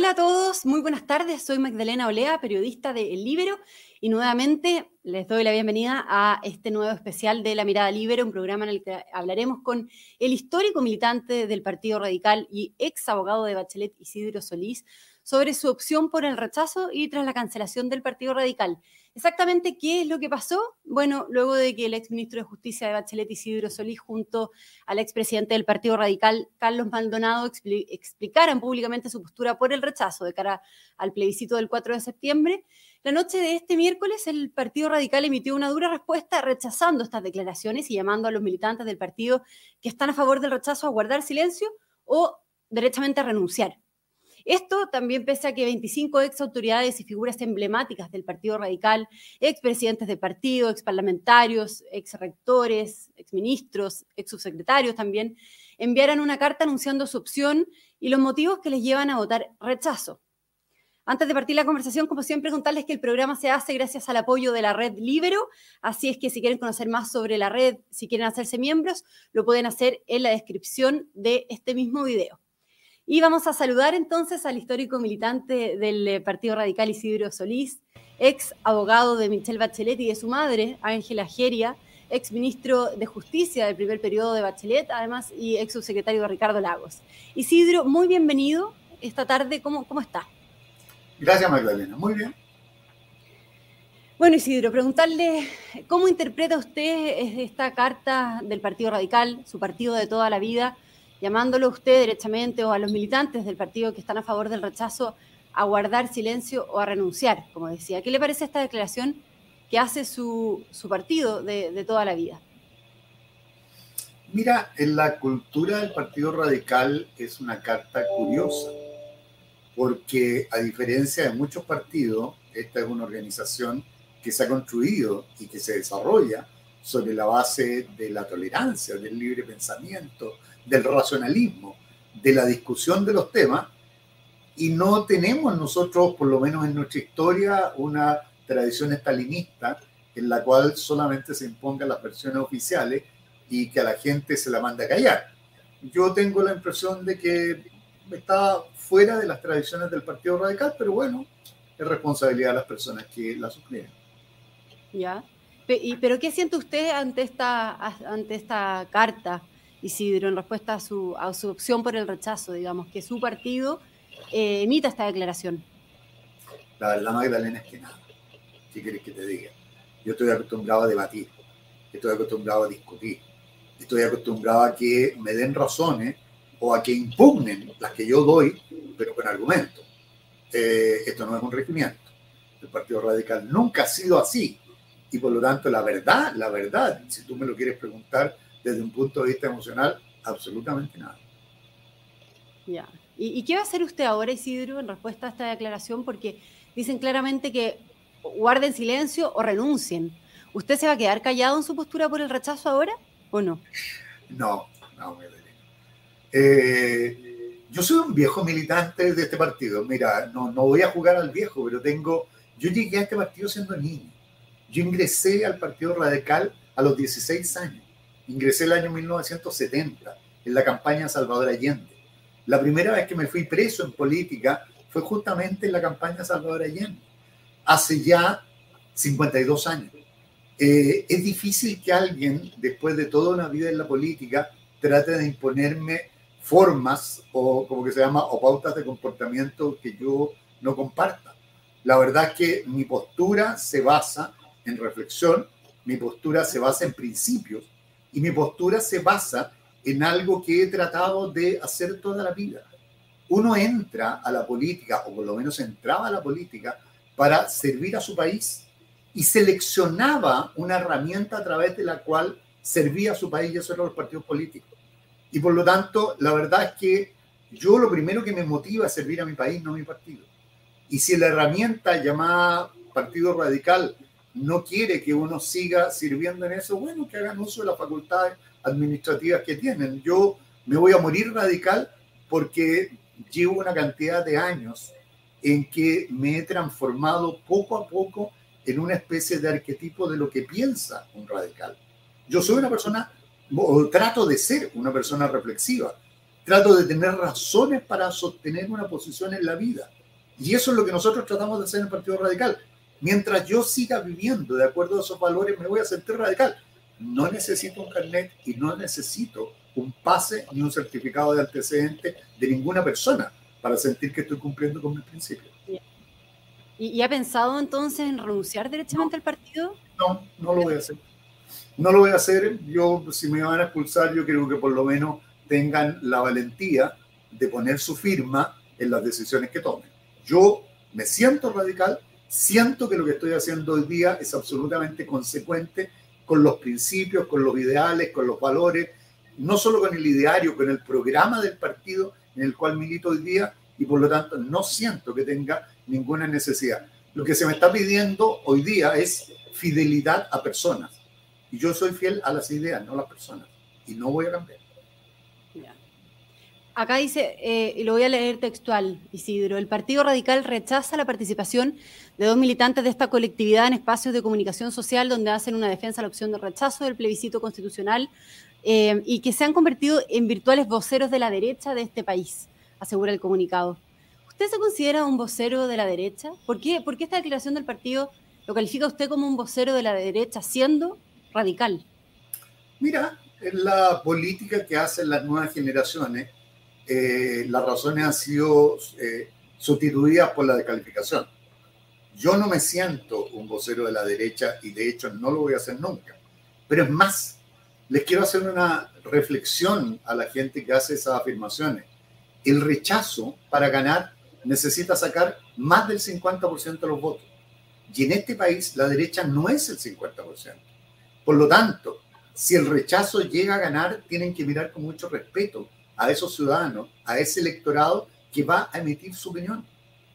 Hola a todos, muy buenas tardes. Soy Magdalena Olea, periodista de El Libero, y nuevamente les doy la bienvenida a este nuevo especial de La Mirada Libero, un programa en el que hablaremos con el histórico militante del Partido Radical y ex abogado de Bachelet Isidro Solís sobre su opción por el rechazo y tras la cancelación del Partido Radical. Exactamente qué es lo que pasó. Bueno, luego de que el exministro de Justicia de Bachelet Isidro Solís junto al expresidente del Partido Radical Carlos Maldonado explicaran públicamente su postura por el rechazo de cara al plebiscito del 4 de septiembre, la noche de este miércoles el Partido Radical emitió una dura respuesta rechazando estas declaraciones y llamando a los militantes del partido que están a favor del rechazo a guardar silencio o derechamente a renunciar. Esto también pese a que 25 ex autoridades y figuras emblemáticas del Partido Radical, ex presidentes de partido, ex parlamentarios, ex rectores, ex ministros, ex subsecretarios también, enviaran una carta anunciando su opción y los motivos que les llevan a votar rechazo. Antes de partir la conversación, como siempre, contarles que el programa se hace gracias al apoyo de la red Libero, así es que si quieren conocer más sobre la red, si quieren hacerse miembros, lo pueden hacer en la descripción de este mismo video. Y vamos a saludar entonces al histórico militante del eh, Partido Radical Isidro Solís, ex abogado de Michelle Bachelet y de su madre, Ángela Geria, ex ministro de Justicia del primer periodo de Bachelet, además, y ex subsecretario de Ricardo Lagos. Isidro, muy bienvenido esta tarde. ¿Cómo, cómo está? Gracias, Magdalena. Muy bien. Bueno, Isidro, preguntarle cómo interpreta usted esta carta del Partido Radical, su partido de toda la vida, llamándolo usted directamente o a los militantes del partido que están a favor del rechazo a guardar silencio o a renunciar, como decía. ¿Qué le parece esta declaración que hace su, partido de, toda la vida? Mira, en la cultura del Partido Radical es una carta curiosa, porque a diferencia de muchos partidos, esta es una organización que se ha construido y que se desarrolla sobre la base de la tolerancia, del libre pensamiento, del racionalismo, de la discusión de los temas, y no tenemos nosotros, por lo menos en nuestra historia, una tradición estalinista en la cual solamente se impongan las versiones oficiales y que a la gente se la manda a callar. Yo tengo la impresión de que está fuera de las tradiciones del Partido Radical, pero bueno, es responsabilidad de las personas que la suscriben. Ya. ¿Pero qué siente usted ante esta, ante esta carta Isidro, en respuesta a su, a su opción por el rechazo, digamos, que su partido eh, emita esta declaración? La verdad, Magdalena, es que nada. ¿Qué quieres que te diga? Yo estoy acostumbrado a debatir, estoy acostumbrado a discutir, estoy acostumbrado a que me den razones o a que impugnen las que yo doy, pero con argumentos. Eh, esto no es un regimiento. El Partido Radical nunca ha sido así. Y por lo tanto, la verdad, la verdad, si tú me lo quieres preguntar, desde un punto de vista emocional, absolutamente nada. Ya. ¿Y, qué va a hacer usted ahora, Isidro, en respuesta a esta declaración? Porque dicen claramente que guarden silencio o renuncien. ¿Usted se va a quedar callado en su postura por el rechazo ahora o no? No, no, me eh, yo soy un viejo militante de este partido. Mira, no, no voy a jugar al viejo, pero tengo. Yo llegué a este partido siendo niño. Yo ingresé al Partido Radical a los 16 años. Ingresé el año 1970 en la campaña Salvador Allende. La primera vez que me fui preso en política fue justamente en la campaña Salvador Allende, hace ya 52 años. Eh, es difícil que alguien, después de toda una vida en la política, trate de imponerme formas o como que se llama o pautas de comportamiento que yo no comparta. La verdad es que mi postura se basa en reflexión, mi postura se basa en principios y mi postura se basa en algo que he tratado de hacer toda la vida. Uno entra a la política, o por lo menos entraba a la política, para servir a su país y seleccionaba una herramienta a través de la cual servía a su país y eso eran los partidos políticos. Y por lo tanto, la verdad es que yo lo primero que me motiva es servir a mi país, no a mi partido. Y si la herramienta llamada Partido Radical no quiere que uno siga sirviendo en eso, bueno, que hagan uso de las facultades administrativas que tienen. Yo me voy a morir radical porque llevo una cantidad de años en que me he transformado poco a poco en una especie de arquetipo de lo que piensa un radical. Yo soy una persona, o trato de ser una persona reflexiva, trato de tener razones para sostener una posición en la vida. Y eso es lo que nosotros tratamos de hacer en el Partido Radical. Mientras yo siga viviendo de acuerdo a esos valores, me voy a sentir radical. No necesito un carnet y no necesito un pase ni un certificado de antecedente de ninguna persona para sentir que estoy cumpliendo con mis principios. ¿Y, ha pensado entonces en renunciar derechamente al partido? No, no lo voy a hacer. No lo voy a hacer. Yo, si me van a expulsar, yo creo que por lo menos tengan la valentía de poner su firma en las decisiones que tomen. Yo me siento radical, siento que lo que estoy haciendo hoy día es absolutamente consecuente con los principios, con los ideales, con los valores, no solo con el ideario, con el programa del partido en el cual milito hoy día y por lo tanto no siento que tenga ninguna necesidad. Lo que se me está pidiendo hoy día es fidelidad a personas. Y yo soy fiel a las ideas, no a las personas. Y no voy a cambiar. Acá dice, eh, y lo voy a leer textual, Isidro, el Partido Radical rechaza la participación de dos militantes de esta colectividad en espacios de comunicación social donde hacen una defensa a la opción de rechazo del plebiscito constitucional eh, y que se han convertido en virtuales voceros de la derecha de este país, asegura el comunicado. ¿Usted se considera un vocero de la derecha? ¿Por qué, ¿Por qué esta declaración del partido lo califica usted como un vocero de la derecha siendo radical? Mira, en la política que hacen las nuevas generaciones, eh, las razones han sido eh, sustituidas por la descalificación. Yo no me siento un vocero de la derecha y de hecho no lo voy a hacer nunca. Pero es más, les quiero hacer una reflexión a la gente que hace esas afirmaciones. El rechazo para ganar necesita sacar más del 50% de los votos. Y en este país la derecha no es el 50%. Por lo tanto, si el rechazo llega a ganar, tienen que mirar con mucho respeto a esos ciudadanos, a ese electorado que va a emitir su opinión.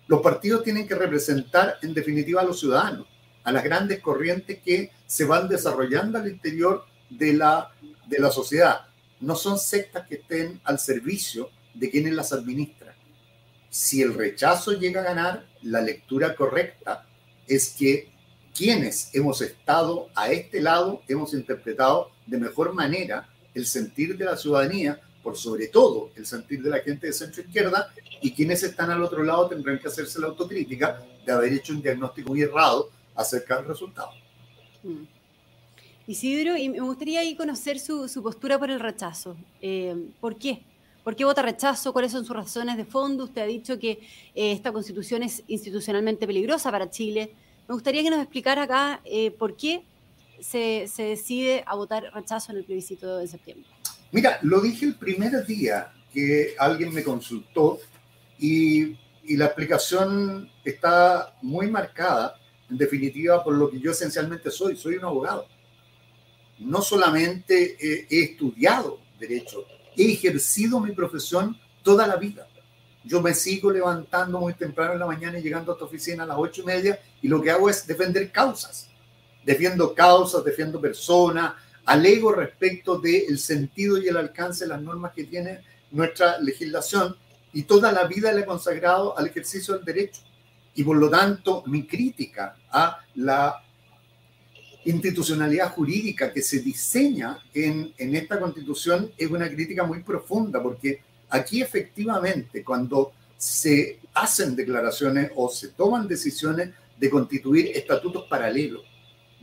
Los partidos tienen que representar en definitiva a los ciudadanos, a las grandes corrientes que se van desarrollando al interior de la, de la sociedad. No son sectas que estén al servicio de quienes las administran. Si el rechazo llega a ganar, la lectura correcta es que quienes hemos estado a este lado hemos interpretado de mejor manera el sentir de la ciudadanía, por sobre todo el sentir de la gente de centro izquierda, y quienes están al otro lado tendrán que hacerse la autocrítica de haber hecho un diagnóstico muy errado acerca del resultado. Mm. Isidro, y me gustaría ahí conocer su, postura por el rechazo. Eh, ¿Por qué? ¿Por qué vota rechazo? ¿Cuáles son sus razones de fondo? Usted ha dicho que eh, esta constitución es institucionalmente peligrosa para Chile. Me gustaría que nos explicara acá eh, por qué se, decide a votar rechazo en el plebiscito de septiembre. Mira, lo dije el primer día que alguien me consultó y, la explicación está muy marcada, en definitiva, por lo que yo esencialmente soy. Soy un abogado no solamente he, estudiado derecho, he ejercido mi profesión toda la vida. Yo me sigo levantando muy temprano en la mañana y llegando a esta oficina a las ocho y media y lo que hago es defender causas. Defiendo causas, defiendo personas, alego respecto del sentido y el alcance de las normas que tiene nuestra legislación y toda la vida le he consagrado al ejercicio del derecho. Y por lo tanto, mi crítica a la institucionalidad jurídica que se diseña en, en esta constitución es una crítica muy profunda, porque aquí efectivamente cuando se hacen declaraciones o se toman decisiones de constituir estatutos paralelos,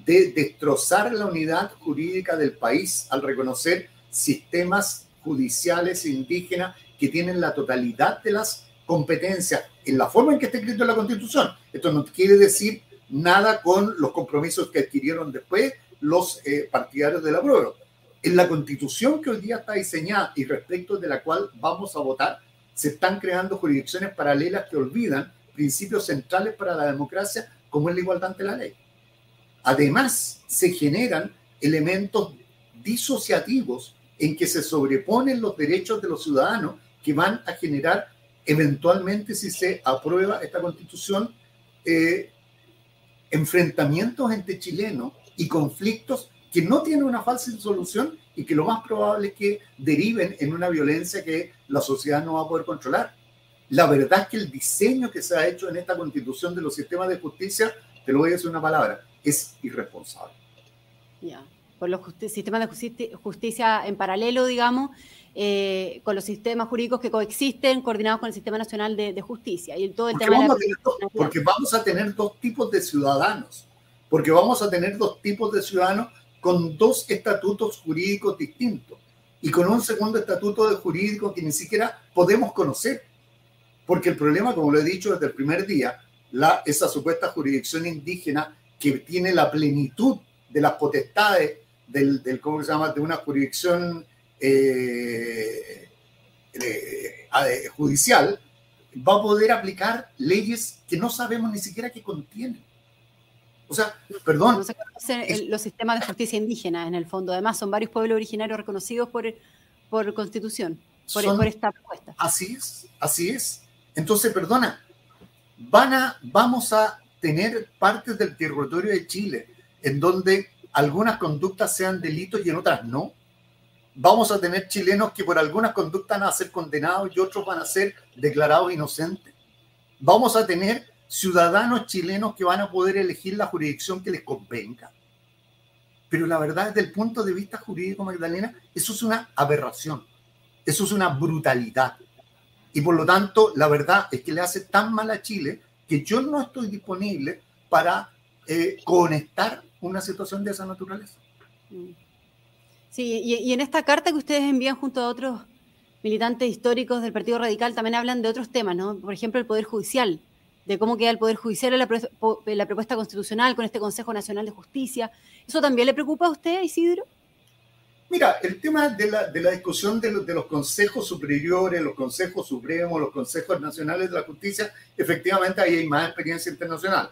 de destrozar la unidad jurídica del país al reconocer sistemas judiciales indígenas que tienen la totalidad de las competencias en la forma en que está escrito en la Constitución. Esto no quiere decir nada con los compromisos que adquirieron después los eh, partidarios de la prueba. En la constitución que hoy día está diseñada y respecto de la cual vamos a votar, se están creando jurisdicciones paralelas que olvidan principios centrales para la democracia como es la igualdad ante la ley. Además, se generan elementos disociativos en que se sobreponen los derechos de los ciudadanos que van a generar eventualmente, si se aprueba esta constitución, eh, enfrentamientos entre chilenos y conflictos que no tienen una fácil solución y que lo más probable es que deriven en una violencia que la sociedad no va a poder controlar. La verdad es que el diseño que se ha hecho en esta constitución de los sistemas de justicia, te lo voy a decir una palabra, es irresponsable. Ya. por los sistemas de justicia, en paralelo, digamos, eh, con los sistemas jurídicos que coexisten, coordinados con el Sistema Nacional de, Justicia. Y todo el porque, tema vamos porque vamos a tener dos tipos de ciudadanos, porque vamos a tener dos tipos de ciudadanos con dos estatutos jurídicos distintos y con un segundo estatuto de jurídico que ni siquiera podemos conocer. Porque el problema, como lo he dicho desde el primer día, la, esa supuesta jurisdicción indígena que tiene la plenitud de las potestades del, del ¿cómo se llama?, de una jurisdicción eh, eh, judicial, va a poder aplicar leyes que no sabemos ni siquiera qué contienen. O sea, perdón. No se conocen los sistemas de justicia indígena, en el fondo. Además, son varios pueblos originarios reconocidos por, por constitución, por, esta propuesta. Así es, así es. Entonces, perdona, van a, vamos a tener partes del territorio de Chile en donde algunas conductas sean delitos y en otras no. Vamos a tener chilenos que por algunas conductas van a ser condenados y otros van a ser declarados inocentes. Vamos a tener ciudadanos chilenos que van a poder elegir la jurisdicción que les convenga. Pero la verdad, desde el punto de vista jurídico, Magdalena, eso es una aberración, eso es una brutalidad. Y por lo tanto, la verdad es que le hace tan mal a Chile que yo no estoy disponible para eh, conectar una situación de esa naturaleza. Sí, y, en esta carta que ustedes envían junto a otros militantes históricos del Partido Radical también hablan de otros temas, ¿no? Por ejemplo, el Poder Judicial de cómo queda el Poder Judicial en la, propuesta constitucional con este Consejo Nacional de Justicia. ¿Eso también le preocupa a usted, Isidro? Mira, el tema de la, discusión de, de, los consejos superiores, los consejos supremos, los consejos nacionales de la justicia, efectivamente ahí hay más experiencia internacional.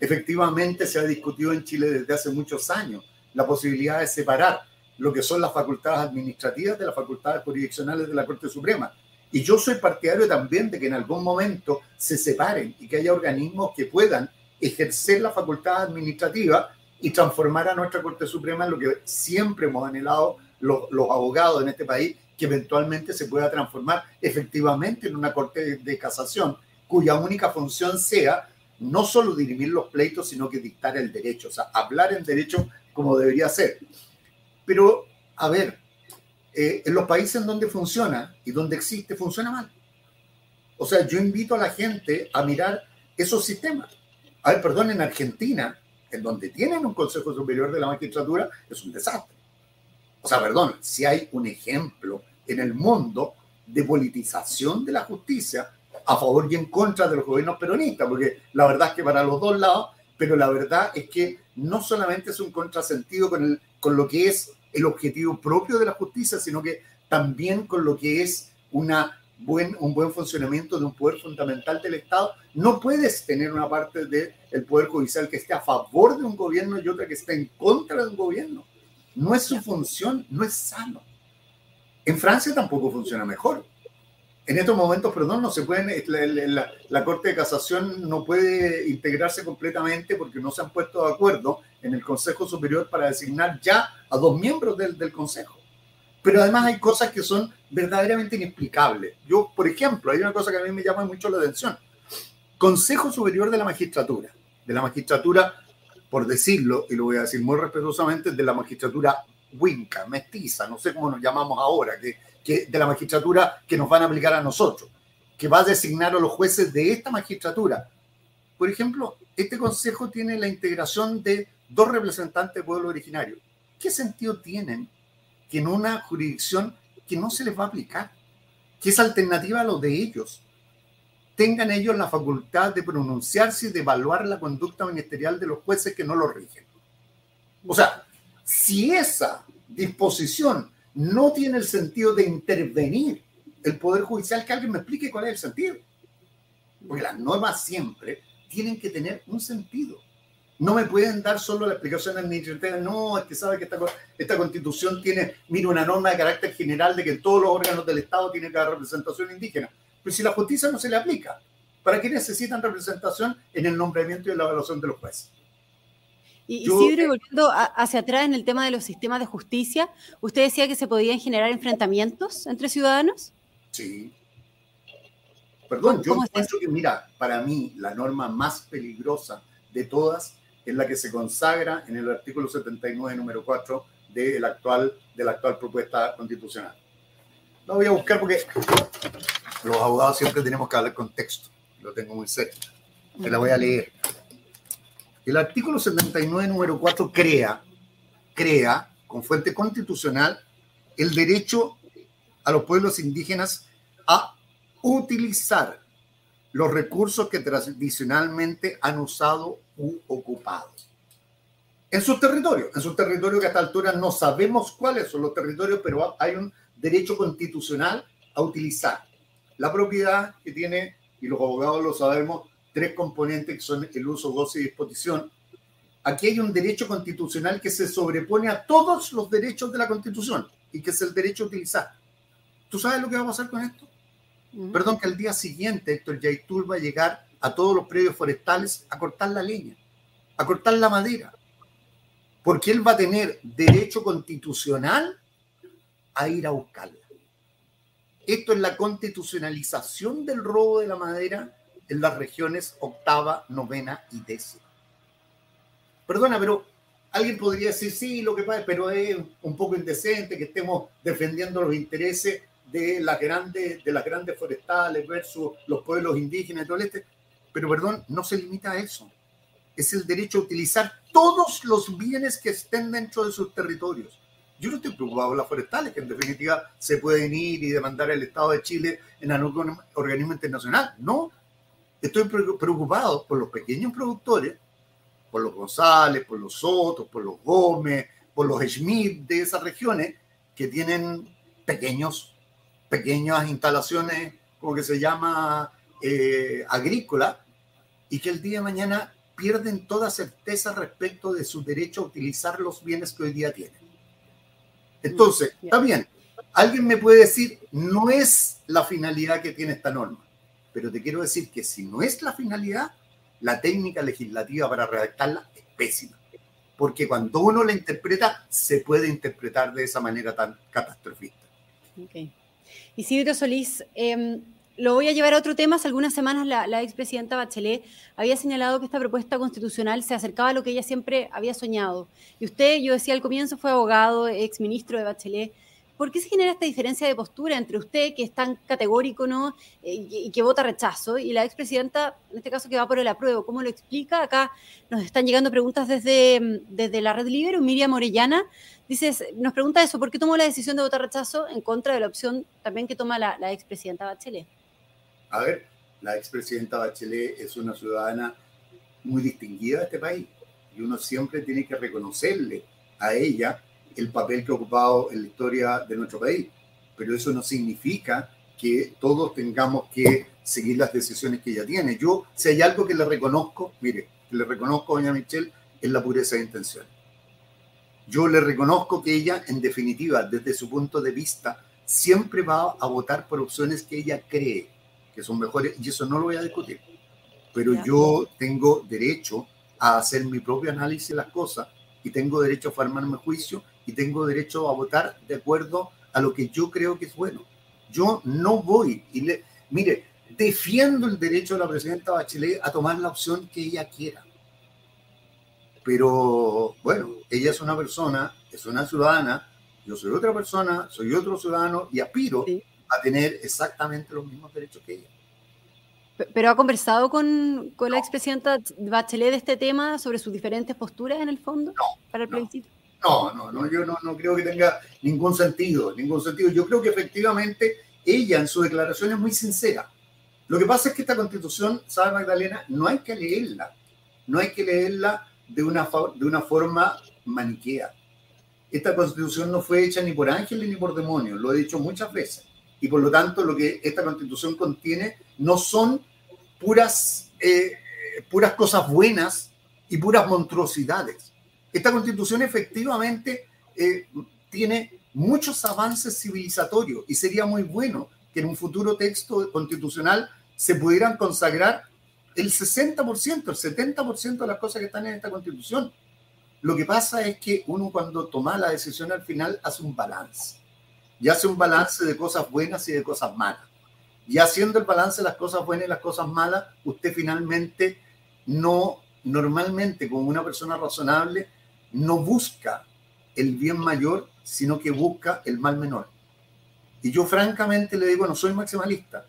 Efectivamente se ha discutido en Chile desde hace muchos años la posibilidad de separar lo que son las facultades administrativas de las facultades jurisdiccionales de la Corte Suprema. Y yo soy partidario también de que en algún momento se separen y que haya organismos que puedan ejercer la facultad administrativa y transformar a nuestra Corte Suprema en lo que siempre hemos anhelado los, abogados en este país, que eventualmente se pueda transformar efectivamente en una Corte de, Casación, cuya única función sea no solo dirimir los pleitos, sino que dictar el derecho, o sea, hablar en derecho como debería ser. Pero, a ver, eh, en los países en donde funciona y donde existe, funciona mal. O sea, yo invito a la gente a mirar esos sistemas. A ver, perdón, en Argentina, en donde tienen un Consejo Superior de la Magistratura, es un desastre. O sea, perdón, si hay un ejemplo en el mundo de politización de la justicia a favor y en contra de los gobiernos peronistas, porque la verdad es que para los dos lados, pero la verdad es que no solamente es un contrasentido con, con lo que es el objetivo propio de la justicia, sino que también con lo que es una buen, un buen funcionamiento de un poder fundamental del Estado. No puedes tener una parte del Poder Judicial que esté a favor de un gobierno y otra que esté en contra de un gobierno. No es su función, no es sano. En Francia tampoco funciona mejor. En estos momentos, perdón, no se pueden, la, la, Corte de Casación no puede integrarse completamente porque no se han puesto de acuerdo en el Consejo Superior para designar ya a dos miembros del, del Consejo. Pero además hay cosas que son verdaderamente inexplicables. Yo, por ejemplo, hay una cosa que a mí me llama mucho la atención. Consejo Superior de la Magistratura. De la magistratura, por decirlo, y lo voy a decir muy respetuosamente, de la magistratura winca, mestiza, no sé cómo nos llamamos ahora, que que, de la magistratura que nos van a aplicar a nosotros, que va a designar a los jueces de esta magistratura. Por ejemplo, este consejo tiene la integración de dos representantes de pueblo originario. ¿Qué sentido tienen que en una jurisdicción que no se les va a aplicar, que es alternativa a lo de ellos, tengan ellos la facultad de pronunciarse y de evaluar la conducta ministerial de los jueces que no lo rigen? O sea, si esa disposición no tiene el sentido de intervenir el Poder Judicial, que alguien me explique cuál es el sentido. Porque las normas siempre tienen que tener un sentido. No me pueden dar solo la explicación administrativa, no, es que sabe que esta, esta constitución tiene, mira, una norma de carácter general de que todos los órganos del Estado tienen que dar representación indígena. Pero si la justicia no se le aplica, ¿para qué necesitan representación en el nombramiento y la evaluación de los jueces? Y Isidro, volviendo hacia atrás en el tema de los sistemas de justicia, ¿usted decía que se podían generar enfrentamientos entre ciudadanos? Sí. Perdón, yo encuentro que, mira, para mí la norma más peligrosa de todas en la que se consagra en el artículo 79, número 4 de, actual, de la actual propuesta constitucional. No voy a buscar porque los abogados siempre tenemos que hablar contexto. Lo tengo muy cerca. Me la voy a leer. El artículo 79, número 4, crea, crea, con fuente constitucional, el derecho a los pueblos indígenas a utilizar los recursos que tradicionalmente han usado u ocupado. En sus territorios, en sus territorios que a esta altura no sabemos cuáles son los territorios, pero hay un derecho constitucional a utilizar la propiedad que tiene, y los abogados lo sabemos, tres componentes que son el uso, goce y disposición. Aquí hay un derecho constitucional que se sobrepone a todos los derechos de la Constitución y que es el derecho a utilizar. ¿Tú sabes lo que va a pasar con esto? Perdón, que al día siguiente Héctor Yaitul va a llegar a todos los predios forestales a cortar la leña, a cortar la madera, porque él va a tener derecho constitucional a ir a buscarla. Esto es la constitucionalización del robo de la madera en las regiones octava, novena y décima. Perdona, pero alguien podría decir, sí, lo que pasa, pero es un poco indecente que estemos defendiendo los intereses de las grandes, de las grandes forestales versus los pueblos indígenas y todo el este. Pero perdón, no se limita a eso. Es el derecho a utilizar todos los bienes que estén dentro de sus territorios. Yo no estoy preocupado por las forestales, que en definitiva se pueden ir y demandar al Estado de Chile en algún organismo internacional. No, estoy preocupado por los pequeños productores, por los González, por los Sotos, por los Gómez, por los Schmidt de esas regiones que tienen pequeños, pequeñas instalaciones, como que se llama, eh, agrícola, y que el día de mañana pierden toda certeza respecto de su derecho a utilizar los bienes que hoy día tienen. Entonces, está bien, alguien me puede decir, no es la finalidad que tiene esta norma, pero te quiero decir que si no es la finalidad, la técnica legislativa para redactarla es pésima, porque cuando uno la interpreta, se puede interpretar de esa manera tan catastrofista. Okay. Isidro Solís, eh, lo voy a llevar a otro tema. Hace algunas semanas la, la expresidenta Bachelet había señalado que esta propuesta constitucional se acercaba a lo que ella siempre había soñado. Y usted, yo decía al comienzo, fue abogado, exministro de Bachelet. ¿Por qué se genera esta diferencia de postura entre usted, que es tan categórico ¿no? Eh, y, que vota rechazo, y la expresidenta, en este caso, que va por el apruebo? ¿Cómo lo explica? Acá nos están llegando preguntas desde, desde la Red Libre. Miriam Orellana dice, nos pregunta eso, ¿por qué tomó la decisión de votar rechazo en contra de la opción también que toma la, la expresidenta Bachelet? A ver, la expresidenta Bachelet es una ciudadana muy distinguida de este país y uno siempre tiene que reconocerle a ella el papel que ha ocupado en la historia de nuestro país. Pero eso no significa que todos tengamos que seguir las decisiones que ella tiene. Yo, si hay algo que le reconozco, mire, que le reconozco a doña Michelle, es la pureza de intención. Yo le reconozco que ella, en definitiva, desde su punto de vista, siempre va a votar por opciones que ella cree que son mejores, y eso no lo voy a discutir. Pero yo tengo derecho a hacer mi propio análisis de las cosas y tengo derecho a formarme juicio y tengo derecho a votar de acuerdo a lo que yo creo que es bueno. Yo no voy y le, mire, defiendo el derecho de la presidenta Bachelet a tomar la opción que ella quiera. Pero bueno, ella es una persona, es una ciudadana, yo soy otra persona, soy otro ciudadano y aspiro a tener exactamente los mismos derechos que ella. ¿Pero ha conversado con, con la expresidenta Bachelet de este tema sobre sus diferentes posturas en el fondo no, para el no, No, no, no, yo no, no creo que tenga ningún sentido, ningún sentido. Yo creo que efectivamente ella en su declaración es muy sincera. Lo que pasa es que esta constitución, sabe Magdalena, no hay que leerla, no hay que leerla de una, de una forma maniquea. Esta constitución no fue hecha ni por ángeles ni por demonios, lo he dicho muchas veces y por lo tanto lo que esta constitución contiene no son puras, eh, puras cosas buenas y puras monstruosidades. Esta constitución efectivamente eh, tiene muchos avances civilizatorios y sería muy bueno que en un futuro texto constitucional se pudieran consagrar el 60%, el 70% de las cosas que están en esta constitución. Lo que pasa es que uno cuando toma la decisión al final hace un balance y hace un balance de cosas buenas y de cosas malas. Y haciendo el balance de las cosas buenas y las cosas malas, usted finalmente no normalmente como una persona razonable no busca el bien mayor, sino que busca el mal menor. Y yo francamente le digo, no soy maximalista.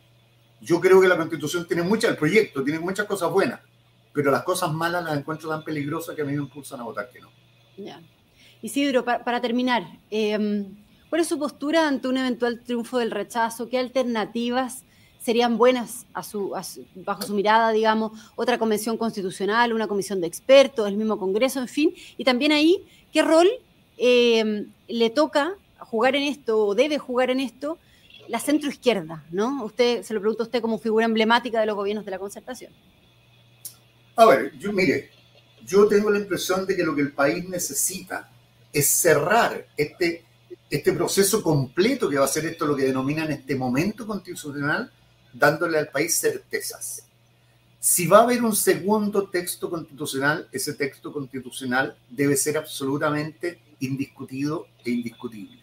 Yo creo que la constitución tiene muchas, el proyecto tiene muchas cosas buenas, pero las cosas malas las encuentro tan peligrosas que a mí me impulsan a votar que no. Ya. Isidro, para, terminar, em, ¿cuál es su postura ante un eventual triunfo del rechazo? ¿Qué alternativas serían buenas bajo su mirada, digamos, otra convención constitucional, una comisión de expertos, el mismo Congreso, en fin? Y también ahí, ¿qué rol em, le toca jugar en esto o debe jugar en esto la centroizquierda, ¿no? Usted, se lo pregunto a usted como figura emblemática de los gobiernos de la concertación. A ver, yo mire, yo tengo la impresión de que lo que el país necesita es cerrar este, este proceso completo que va a ser esto lo que denominan este momento constitucional, dándole al país certezas. Si va a haber un segundo texto constitucional, ese texto constitucional debe ser absolutamente indiscutido e indiscutible.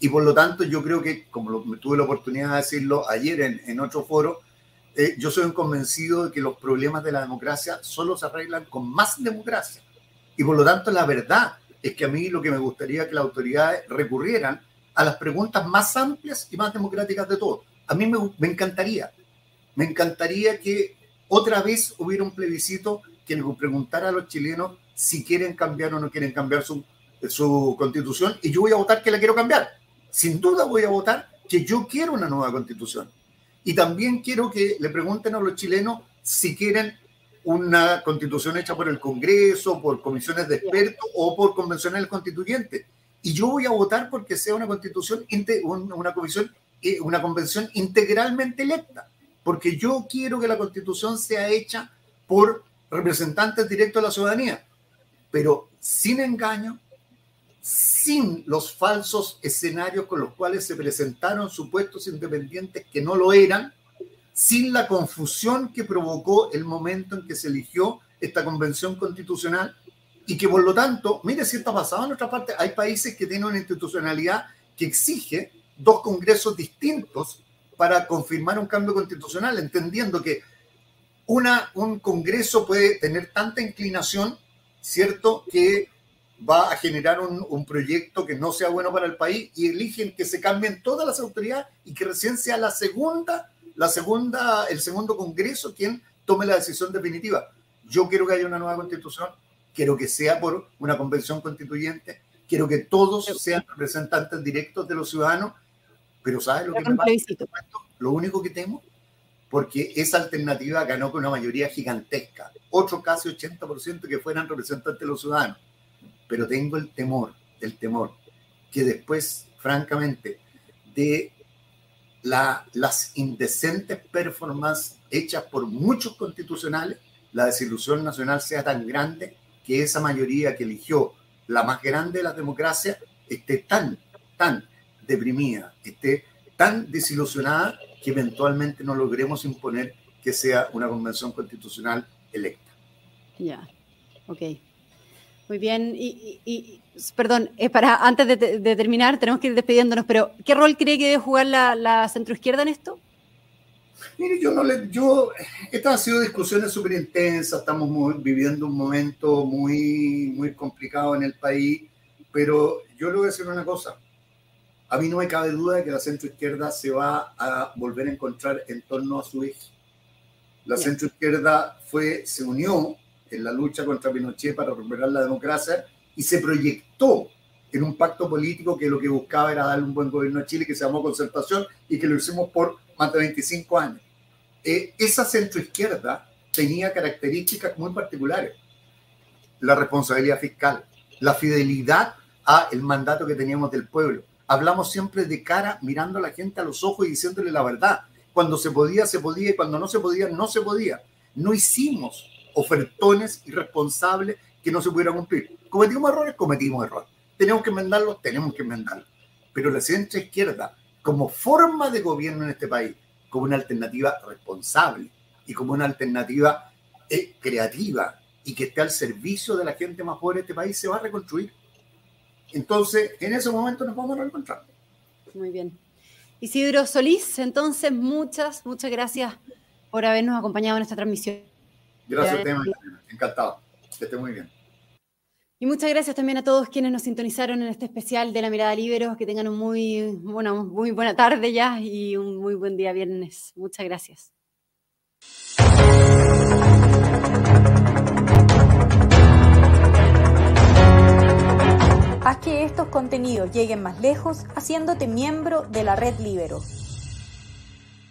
Y por lo tanto, yo creo que, como tuve la oportunidad de decirlo ayer en, en otro foro, eh, yo soy un convencido de que los problemas de la democracia solo se arreglan con más democracia. Y por lo tanto, la verdad es que a mí lo que me gustaría que las autoridades recurrieran a las preguntas más amplias y más democráticas de todos. A mí me, me encantaría, me encantaría que otra vez hubiera un plebiscito que le preguntara a los chilenos si quieren cambiar o no quieren cambiar su, su constitución y yo voy a votar que la quiero cambiar. Sin duda voy a votar que yo quiero una nueva constitución y también quiero que le pregunten a los chilenos si quieren una constitución hecha por el Congreso, por comisiones de expertos o por convencionales constituyentes. Y yo voy a votar porque sea una constitución, una comisión, eh, una convención integralmente electa, porque yo quiero que la constitución sea hecha por representantes directos de la ciudadanía, pero sin engaño, sin los falsos escenarios con los cuales se presentaron supuestos independientes que no lo eran, sin la confusión que provocó el momento en que se eligió esta convención constitucional y que por lo tanto, mire si está pasado en otra parte, hay países que tienen una institucionalidad que exige dos congresos distintos para confirmar un cambio constitucional, entendiendo que una, un congreso puede tener tanta inclinación, ¿cierto?, que va a generar un, proyecto que no sea bueno para el país y eligen que se cambien todas las autoridades y que recién sea la segunda, la segunda, el segundo Congreso quien tome la decisión definitiva. Yo quiero que haya una nueva constitución, quiero que sea por una convención constituyente, quiero que todos sean representantes directos de los ciudadanos, pero ¿sabes lo que me pasa? Lo único que temo, porque esa alternativa ganó con una mayoría gigantesca, otro casi 80% que fueran representantes de los ciudadanos pero tengo el temor, el temor, que después, francamente, de la, las indecentes performances hechas por muchos constitucionales, la desilusión nacional sea tan grande que esa mayoría que eligió la más grande de las democracias esté tan, tan deprimida, esté tan desilusionada que eventualmente no logremos imponer que sea una convención constitucional electa. Ya, ok. Muy bien. Y, perdón, es para antes de, terminar, tenemos que ir despidiéndonos, pero ¿qué rol cree que debe jugar la, la centroizquierda en esto? Mire, yo no le, yo, estas han sido discusiones súper intensas, estamos viviendo un momento muy, muy complicado en el país, pero yo le voy a decir una cosa. A mí no me cabe duda de que la centroizquierda se va a volver a encontrar en torno a su eje. La centroizquierda fue, se unió en la lucha contra Pinochet para recuperar la democracia y se proyectó en un pacto político que lo que buscaba era darle un buen gobierno a Chile que se llamó concertación y que lo hicimos por más de 25 años. Eh, esa centroizquierda tenía características muy particulares. La responsabilidad fiscal, la fidelidad a el mandato que teníamos del pueblo. Hablamos siempre de cara, mirando a la gente a los ojos y diciéndole la verdad. Cuando se podía, se podía y cuando no se podía, no se podía. No hicimos ofertones irresponsables que no se pudieran cumplir. ¿Cometimos errores? Cometimos errores. ¿Tenemos que enmendarlos? Tenemos que enmendarlos. Pero la centro izquierda, como forma de gobierno en este país, como una alternativa responsable y como una alternativa eh, creativa y que esté al servicio de la gente más pobre de este país, se va a reconstruir. Entonces, en ese momento nos vamos a reencontrar. Muy bien. Isidro Solís, entonces, muchas, muchas gracias por habernos acompañado en esta transmisión. Gracias, tema. Encantado. Que esté muy bien. Y muchas gracias también a todos quienes nos sintonizaron en este especial de la mirada Libero. Que tengan un muy, bueno, muy buena tarde ya y un muy buen día viernes. Muchas gracias. Haz que estos contenidos lleguen más lejos haciéndote miembro de la red Libero.